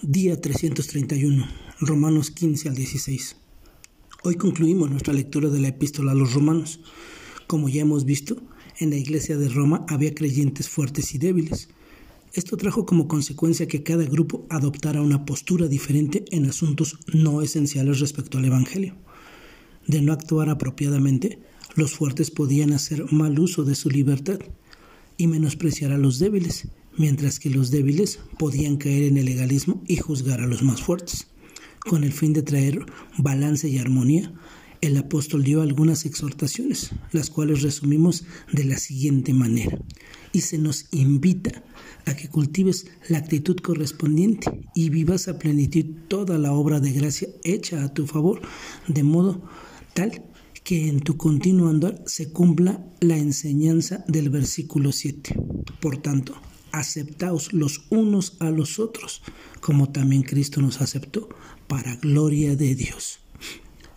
Día 331, Romanos 15 al 16. Hoy concluimos nuestra lectura de la epístola a los romanos. Como ya hemos visto, en la iglesia de Roma había creyentes fuertes y débiles. Esto trajo como consecuencia que cada grupo adoptara una postura diferente en asuntos no esenciales respecto al Evangelio. De no actuar apropiadamente, los fuertes podían hacer mal uso de su libertad y menospreciar a los débiles, mientras que los débiles podían caer en el legalismo y juzgar a los más fuertes. Con el fin de traer balance y armonía, el apóstol dio algunas exhortaciones, las cuales resumimos de la siguiente manera. Y se nos invita a que cultives la actitud correspondiente y vivas a plenitud toda la obra de gracia hecha a tu favor, de modo tal que en tu continuo andar se cumpla la enseñanza del versículo 7. Por tanto, aceptaos los unos a los otros, como también Cristo nos aceptó, para gloria de Dios.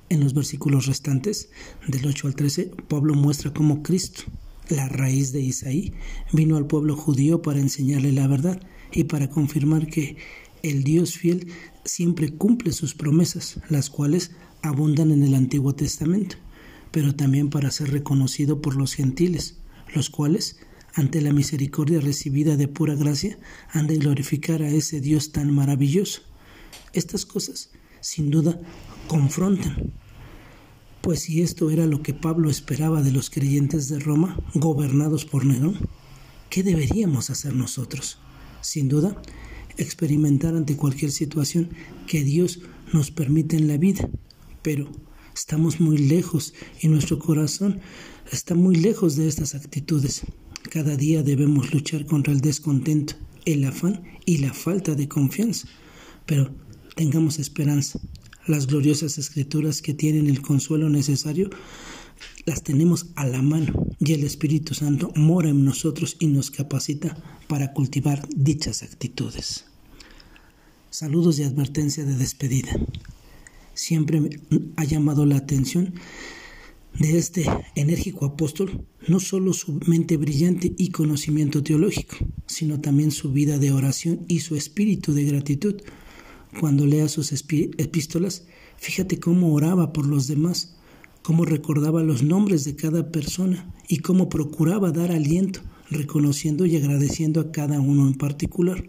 En los versículos restantes, del 8 al 13, Pablo muestra cómo Cristo, la raíz de Isaí, vino al pueblo judío para enseñarle la verdad y para confirmar que el Dios fiel siempre cumple sus promesas, las cuales abundan en el Antiguo Testamento pero también para ser reconocido por los gentiles, los cuales, ante la misericordia recibida de pura gracia, han de glorificar a ese Dios tan maravilloso. Estas cosas, sin duda, confrontan. Pues si esto era lo que Pablo esperaba de los creyentes de Roma, gobernados por Nerón, ¿qué deberíamos hacer nosotros? Sin duda, experimentar ante cualquier situación que Dios nos permite en la vida, pero Estamos muy lejos y nuestro corazón está muy lejos de estas actitudes. Cada día debemos luchar contra el descontento, el afán y la falta de confianza. Pero tengamos esperanza. Las gloriosas escrituras que tienen el consuelo necesario las tenemos a la mano y el Espíritu Santo mora en nosotros y nos capacita para cultivar dichas actitudes. Saludos y advertencia de despedida siempre ha llamado la atención de este enérgico apóstol, no solo su mente brillante y conocimiento teológico, sino también su vida de oración y su espíritu de gratitud. Cuando lea sus epístolas, fíjate cómo oraba por los demás, cómo recordaba los nombres de cada persona y cómo procuraba dar aliento, reconociendo y agradeciendo a cada uno en particular.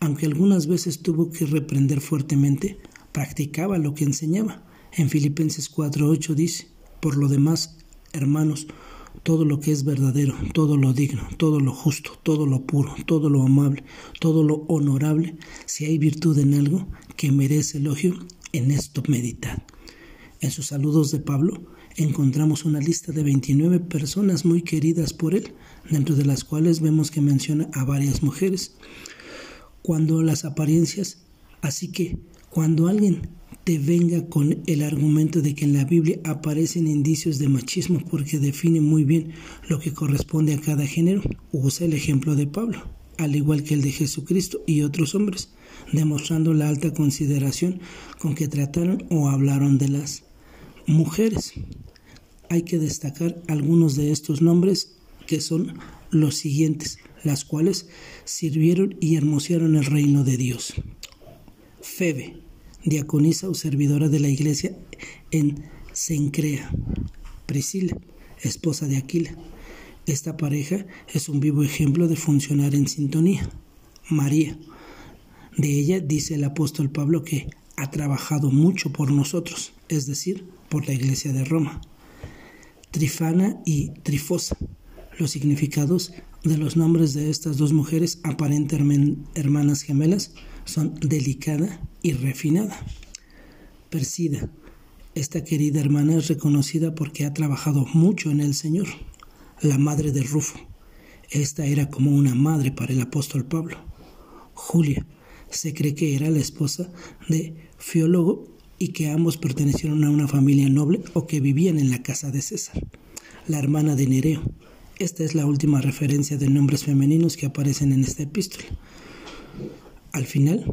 Aunque algunas veces tuvo que reprender fuertemente, practicaba lo que enseñaba. En Filipenses 4:8 dice, por lo demás, hermanos, todo lo que es verdadero, todo lo digno, todo lo justo, todo lo puro, todo lo amable, todo lo honorable, si hay virtud en algo que merece elogio, en esto meditad. En sus saludos de Pablo encontramos una lista de 29 personas muy queridas por él, dentro de las cuales vemos que menciona a varias mujeres. Cuando las apariencias, así que cuando alguien te venga con el argumento de que en la Biblia aparecen indicios de machismo porque define muy bien lo que corresponde a cada género, usa el ejemplo de Pablo, al igual que el de Jesucristo y otros hombres, demostrando la alta consideración con que trataron o hablaron de las mujeres. Hay que destacar algunos de estos nombres que son los siguientes, las cuales sirvieron y hermosearon el reino de Dios. Febe, diaconisa o servidora de la iglesia en Sencrea. Priscila, esposa de Aquila. Esta pareja es un vivo ejemplo de funcionar en sintonía. María. De ella dice el apóstol Pablo que ha trabajado mucho por nosotros, es decir, por la iglesia de Roma. Trifana y Trifosa. Los significados de los nombres de estas dos mujeres aparentemente hermanas gemelas son delicada y refinada. Persida, esta querida hermana es reconocida porque ha trabajado mucho en el Señor. La madre de Rufo, esta era como una madre para el apóstol Pablo. Julia, se cree que era la esposa de Fiólogo y que ambos pertenecieron a una familia noble o que vivían en la casa de César. La hermana de Nereo, esta es la última referencia de nombres femeninos que aparecen en esta epístola. Al final,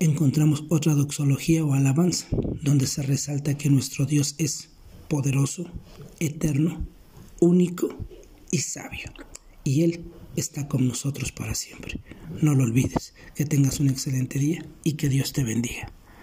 encontramos otra doxología o alabanza, donde se resalta que nuestro Dios es poderoso, eterno, único y sabio. Y Él está con nosotros para siempre. No lo olvides, que tengas un excelente día y que Dios te bendiga.